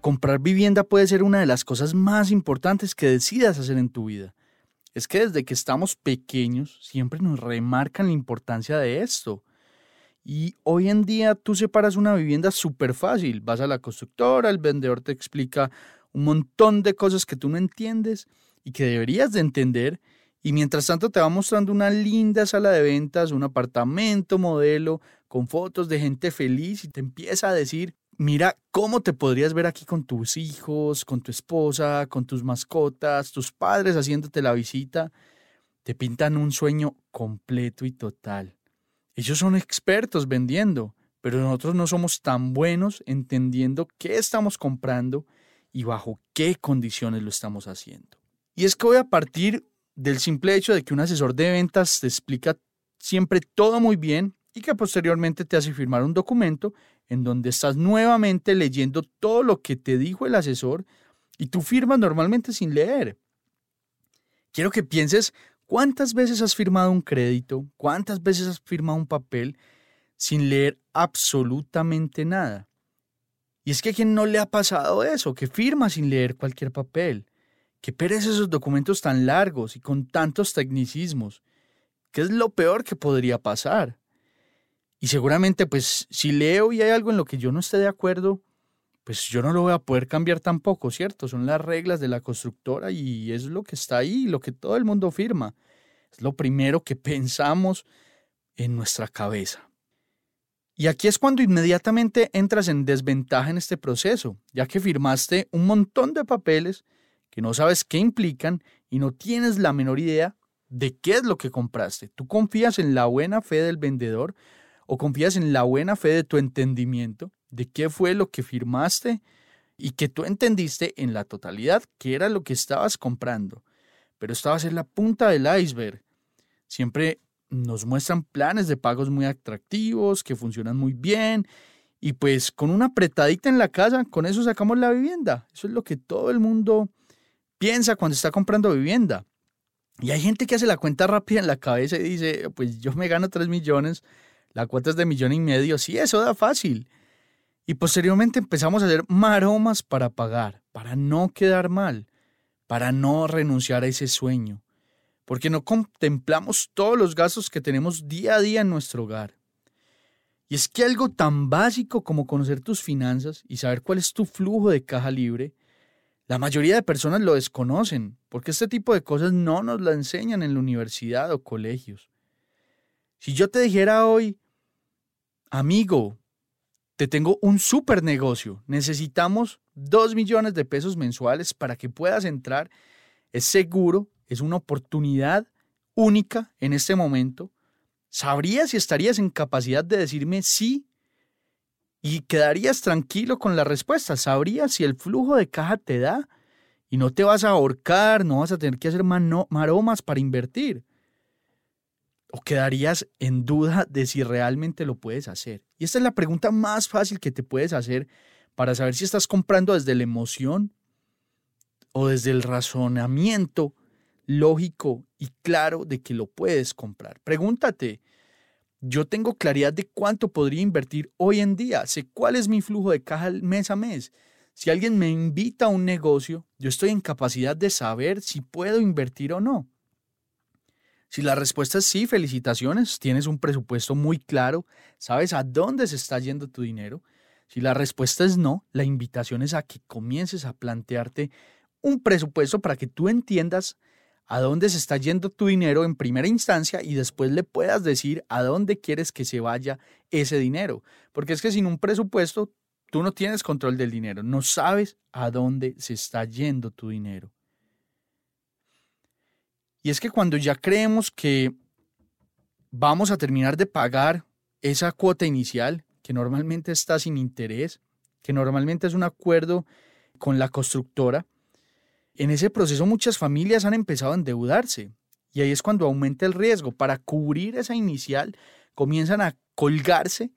Comprar vivienda puede ser una de las cosas más importantes que decidas hacer en tu vida. Es que desde que estamos pequeños siempre nos remarcan la importancia de esto. Y hoy en día tú separas una vivienda súper fácil. Vas a la constructora, el vendedor te explica un montón de cosas que tú no entiendes y que deberías de entender. Y mientras tanto te va mostrando una linda sala de ventas, un apartamento modelo con fotos de gente feliz y te empieza a decir, mira cómo te podrías ver aquí con tus hijos, con tu esposa, con tus mascotas, tus padres haciéndote la visita. Te pintan un sueño completo y total. Ellos son expertos vendiendo, pero nosotros no somos tan buenos entendiendo qué estamos comprando y bajo qué condiciones lo estamos haciendo. Y es que voy a partir del simple hecho de que un asesor de ventas te explica siempre todo muy bien y que posteriormente te hace firmar un documento en donde estás nuevamente leyendo todo lo que te dijo el asesor y tú firmas normalmente sin leer. Quiero que pienses cuántas veces has firmado un crédito, cuántas veces has firmado un papel sin leer absolutamente nada. Y es que a quien no le ha pasado eso, que firma sin leer cualquier papel, que perece esos documentos tan largos y con tantos tecnicismos, que es lo peor que podría pasar. Y seguramente, pues, si leo y hay algo en lo que yo no esté de acuerdo, pues yo no lo voy a poder cambiar tampoco, ¿cierto? Son las reglas de la constructora y es lo que está ahí, lo que todo el mundo firma. Es lo primero que pensamos en nuestra cabeza. Y aquí es cuando inmediatamente entras en desventaja en este proceso, ya que firmaste un montón de papeles que no sabes qué implican y no tienes la menor idea de qué es lo que compraste. Tú confías en la buena fe del vendedor o confías en la buena fe de tu entendimiento de qué fue lo que firmaste y que tú entendiste en la totalidad qué era lo que estabas comprando. Pero esta va a ser la punta del iceberg. Siempre nos muestran planes de pagos muy atractivos, que funcionan muy bien, y pues con una apretadita en la casa, con eso sacamos la vivienda. Eso es lo que todo el mundo piensa cuando está comprando vivienda. Y hay gente que hace la cuenta rápida en la cabeza y dice, pues yo me gano 3 millones, la cuota es de millón y medio, sí, eso da fácil. Y posteriormente empezamos a hacer maromas para pagar, para no quedar mal, para no renunciar a ese sueño, porque no contemplamos todos los gastos que tenemos día a día en nuestro hogar. Y es que algo tan básico como conocer tus finanzas y saber cuál es tu flujo de caja libre, la mayoría de personas lo desconocen, porque este tipo de cosas no nos la enseñan en la universidad o colegios. Si yo te dijera hoy, amigo, te tengo un super negocio, necesitamos dos millones de pesos mensuales para que puedas entrar, es seguro, es una oportunidad única en este momento, ¿sabrías si estarías en capacidad de decirme sí? Y quedarías tranquilo con la respuesta, sabrías si el flujo de caja te da y no te vas a ahorcar, no vas a tener que hacer maromas para invertir o quedarías en duda de si realmente lo puedes hacer? Y esta es la pregunta más fácil que te puedes hacer para saber si estás comprando desde la emoción o desde el razonamiento lógico y claro de que lo puedes comprar. Pregúntate, yo tengo claridad de cuánto podría invertir hoy en día, sé cuál es mi flujo de caja mes a mes. Si alguien me invita a un negocio, yo estoy en capacidad de saber si puedo invertir o no. Si la respuesta es sí, felicitaciones, tienes un presupuesto muy claro, sabes a dónde se está yendo tu dinero. Si la respuesta es no, la invitación es a que comiences a plantearte un presupuesto para que tú entiendas a dónde se está yendo tu dinero en primera instancia y después le puedas decir a dónde quieres que se vaya ese dinero. Porque es que sin un presupuesto tú no tienes control del dinero, no sabes a dónde se está yendo tu dinero. Y es que cuando ya creemos que vamos a terminar de pagar esa cuota inicial, que normalmente está sin interés, que normalmente es un acuerdo con la constructora, en ese proceso muchas familias han empezado a endeudarse y ahí es cuando aumenta el riesgo. Para cubrir esa inicial comienzan a colgarse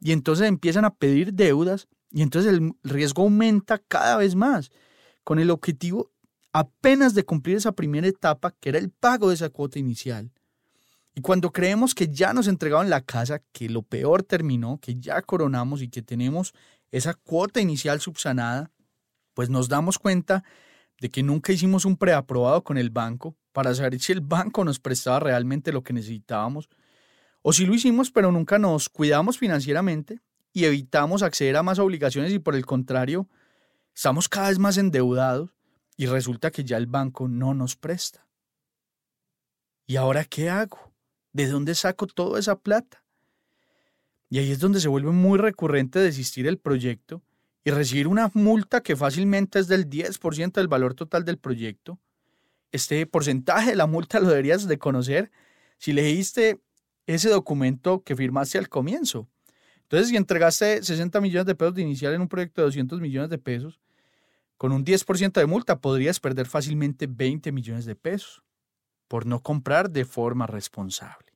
y entonces empiezan a pedir deudas y entonces el riesgo aumenta cada vez más con el objetivo apenas de cumplir esa primera etapa que era el pago de esa cuota inicial. Y cuando creemos que ya nos entregaron la casa, que lo peor terminó, que ya coronamos y que tenemos esa cuota inicial subsanada, pues nos damos cuenta de que nunca hicimos un preaprobado con el banco para saber si el banco nos prestaba realmente lo que necesitábamos, o si lo hicimos pero nunca nos cuidamos financieramente y evitamos acceder a más obligaciones y por el contrario, estamos cada vez más endeudados y resulta que ya el banco no nos presta. ¿Y ahora qué hago? ¿De dónde saco toda esa plata? Y ahí es donde se vuelve muy recurrente desistir el proyecto y recibir una multa que fácilmente es del 10% del valor total del proyecto. Este porcentaje de la multa lo deberías de conocer si leíste ese documento que firmaste al comienzo. Entonces, si entregaste 60 millones de pesos de inicial en un proyecto de 200 millones de pesos, con un 10% de multa podrías perder fácilmente 20 millones de pesos por no comprar de forma responsable.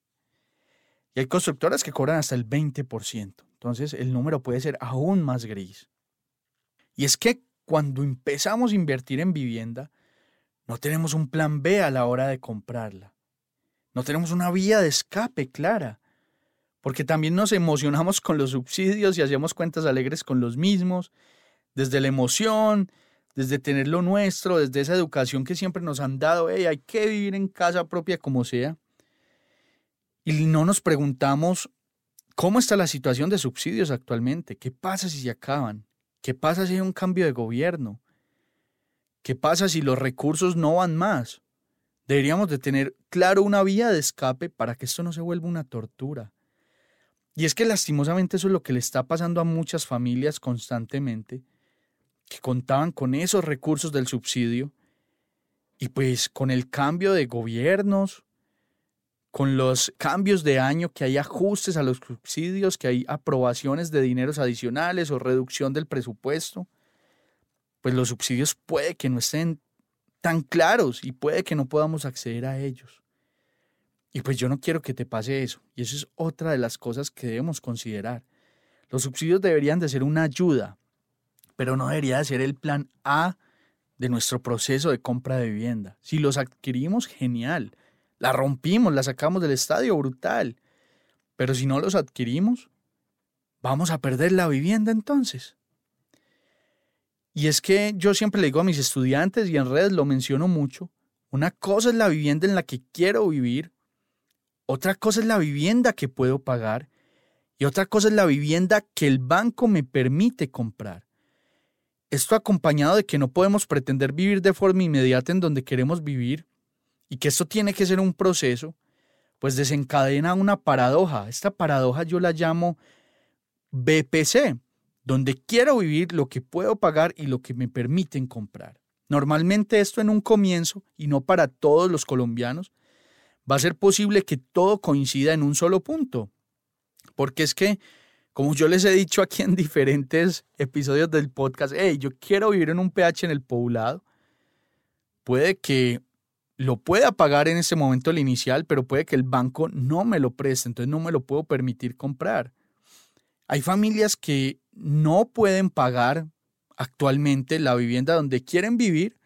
Y hay constructoras que cobran hasta el 20%. Entonces, el número puede ser aún más gris. Y es que cuando empezamos a invertir en vivienda, no tenemos un plan B a la hora de comprarla. No tenemos una vía de escape clara. Porque también nos emocionamos con los subsidios y hacemos cuentas alegres con los mismos, desde la emoción, desde tener lo nuestro, desde esa educación que siempre nos han dado, hay que vivir en casa propia como sea. Y no nos preguntamos cómo está la situación de subsidios actualmente, qué pasa si se acaban, ¿Qué pasa si hay un cambio de gobierno? ¿Qué pasa si los recursos no van más? Deberíamos de tener claro una vía de escape para que esto no se vuelva una tortura. Y es que lastimosamente eso es lo que le está pasando a muchas familias constantemente, que contaban con esos recursos del subsidio y pues con el cambio de gobiernos, con los cambios de año, que hay ajustes a los subsidios, que hay aprobaciones de dineros adicionales o reducción del presupuesto, pues los subsidios puede que no estén tan claros y puede que no podamos acceder a ellos. Y pues yo no quiero que te pase eso. Y eso es otra de las cosas que debemos considerar. Los subsidios deberían de ser una ayuda, pero no debería de ser el plan A de nuestro proceso de compra de vivienda. Si los adquirimos, genial la rompimos, la sacamos del estadio, brutal. Pero si no los adquirimos, vamos a perder la vivienda entonces. Y es que yo siempre le digo a mis estudiantes y en redes lo menciono mucho, una cosa es la vivienda en la que quiero vivir, otra cosa es la vivienda que puedo pagar y otra cosa es la vivienda que el banco me permite comprar. Esto acompañado de que no podemos pretender vivir de forma inmediata en donde queremos vivir, y que esto tiene que ser un proceso, pues desencadena una paradoja. Esta paradoja yo la llamo BPC, donde quiero vivir lo que puedo pagar y lo que me permiten comprar. Normalmente esto en un comienzo, y no para todos los colombianos, va a ser posible que todo coincida en un solo punto. Porque es que, como yo les he dicho aquí en diferentes episodios del podcast, hey, yo quiero vivir en un PH en el poblado, puede que lo pueda pagar en ese momento el inicial, pero puede que el banco no me lo preste, entonces no me lo puedo permitir comprar. Hay familias que no pueden pagar actualmente la vivienda donde quieren vivir,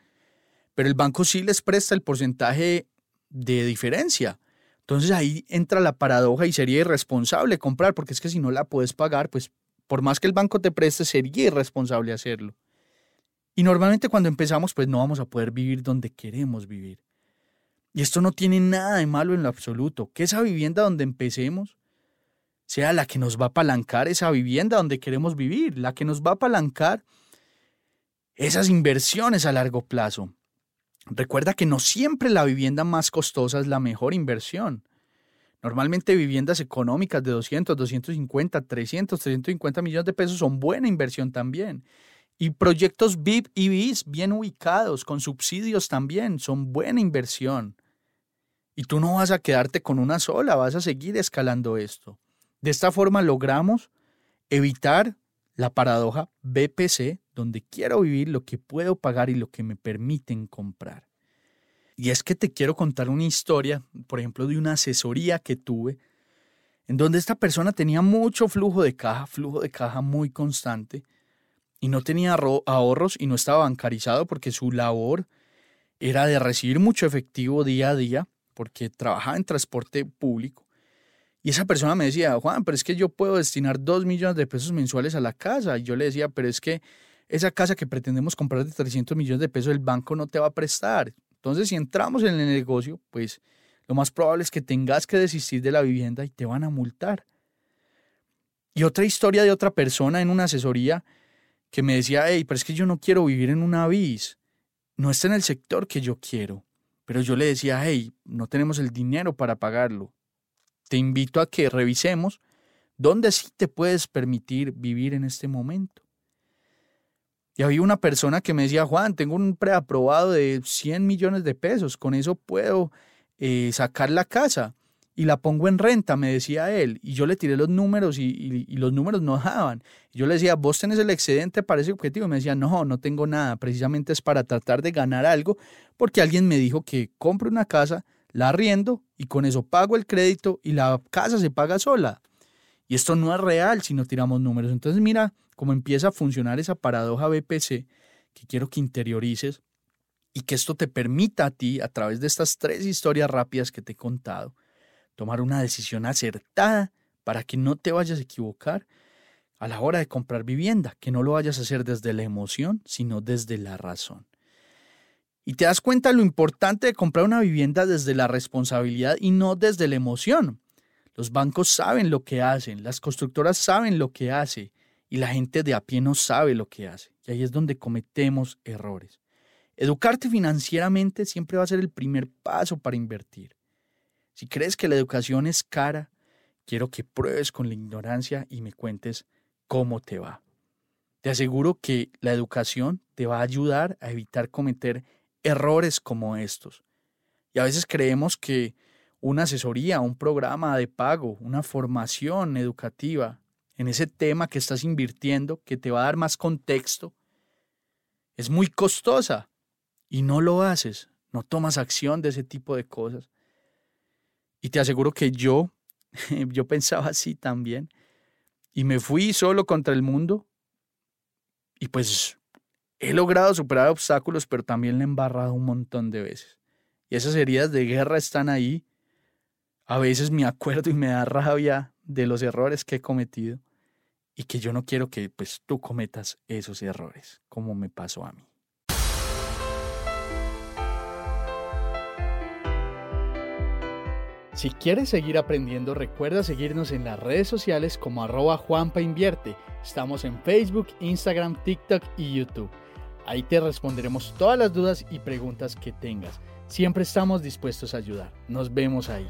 pero el banco sí les presta el porcentaje de diferencia. Entonces ahí entra la paradoja y sería irresponsable comprar, porque es que si no la puedes pagar, pues por más que el banco te preste, sería irresponsable hacerlo. Y normalmente cuando empezamos, pues no vamos a poder vivir donde queremos vivir. Y esto no tiene nada de malo en lo absoluto. Que esa vivienda donde empecemos sea la que nos va a apalancar esa vivienda donde queremos vivir, la que nos va a apalancar esas inversiones a largo plazo. Recuerda que no siempre la vivienda más costosa es la mejor inversión. Normalmente viviendas económicas de 200, 250, 300, 350 millones de pesos son buena inversión también. Y proyectos VIP y BIS bien ubicados, con subsidios también, son buena inversión. Y tú no vas a quedarte con una sola, vas a seguir escalando esto. De esta forma logramos evitar la paradoja BPC, donde quiero vivir lo que puedo pagar y lo que me permiten comprar. Y es que te quiero contar una historia, por ejemplo, de una asesoría que tuve, en donde esta persona tenía mucho flujo de caja, flujo de caja muy constante, y no tenía ahorros y no estaba bancarizado porque su labor era de recibir mucho efectivo día a día, porque trabajaba en transporte público. Y esa persona me decía, Juan, pero es que yo puedo destinar dos millones de pesos mensuales a la casa. Y yo le decía, pero es que esa casa que pretendemos comprar de 300 millones de pesos, el banco no te va a prestar. Entonces, si entramos en el negocio, pues lo más probable es que tengas que desistir de la vivienda y te van a multar. Y otra historia de otra persona en una asesoría que me decía, hey, pero es que yo no quiero vivir en una bis, no está en el sector que yo quiero. Pero yo le decía, hey, no tenemos el dinero para pagarlo. Te invito a que revisemos dónde sí te puedes permitir vivir en este momento. Y había una persona que me decía, Juan, tengo un preaprobado de 100 millones de pesos, con eso puedo eh, sacar la casa y la pongo en renta, me decía él. Y yo le tiré los números y, los números no daban. yo le decía, vos tenés el excedente para ese objetivo. Y me decía, no, no tengo nada, precisamente es para tratar de ganar algo, porque alguien me dijo que compre una casa, la arriendo y con eso pago el crédito y la casa se paga sola. Y esto no es real si no tiramos números. Entonces mira cómo empieza a funcionar esa paradoja BPC que quiero que interiorices y que esto te permita a ti, a través de estas tres historias rápidas que te he contado, tomar una decisión acertada para que no te vayas a equivocar a la hora de comprar vivienda, que no lo vayas a hacer desde la emoción, sino desde la razón. Y te das cuenta lo importante de comprar una vivienda desde la responsabilidad y no desde la emoción. Los bancos saben lo que hacen, las constructoras saben lo que hace y la gente de a pie no sabe lo que hace. Y ahí es donde cometemos errores. Educarte financieramente siempre va a ser el primer paso para invertir. Si crees que la educación es cara, quiero que pruebes con la ignorancia y me cuentes cómo te va. Te aseguro que la educación te va a ayudar a evitar cometer errores como estos. Y a veces creemos que una asesoría, un programa de pago, una formación educativa en ese tema que estás invirtiendo, que te va a dar más contexto, es muy costosa y no lo haces, no tomas acción de ese tipo de cosas. Y te aseguro que yo, yo pensaba así también, y me fui solo contra el mundo, y pues he logrado superar obstáculos, pero también le he embarrado un montón de veces. Y esas heridas de guerra están ahí. A veces me acuerdo y me da rabia de los errores que he cometido y que yo no quiero que pues tú cometas esos errores, como me pasó a mí. Si quieres seguir aprendiendo, recuerda seguirnos en las redes sociales como arroba Juanpa Invierte. Estamos en Facebook, Instagram, TikTok y YouTube. Ahí te responderemos todas las dudas y preguntas que tengas. Siempre estamos dispuestos a ayudar. Nos vemos ahí.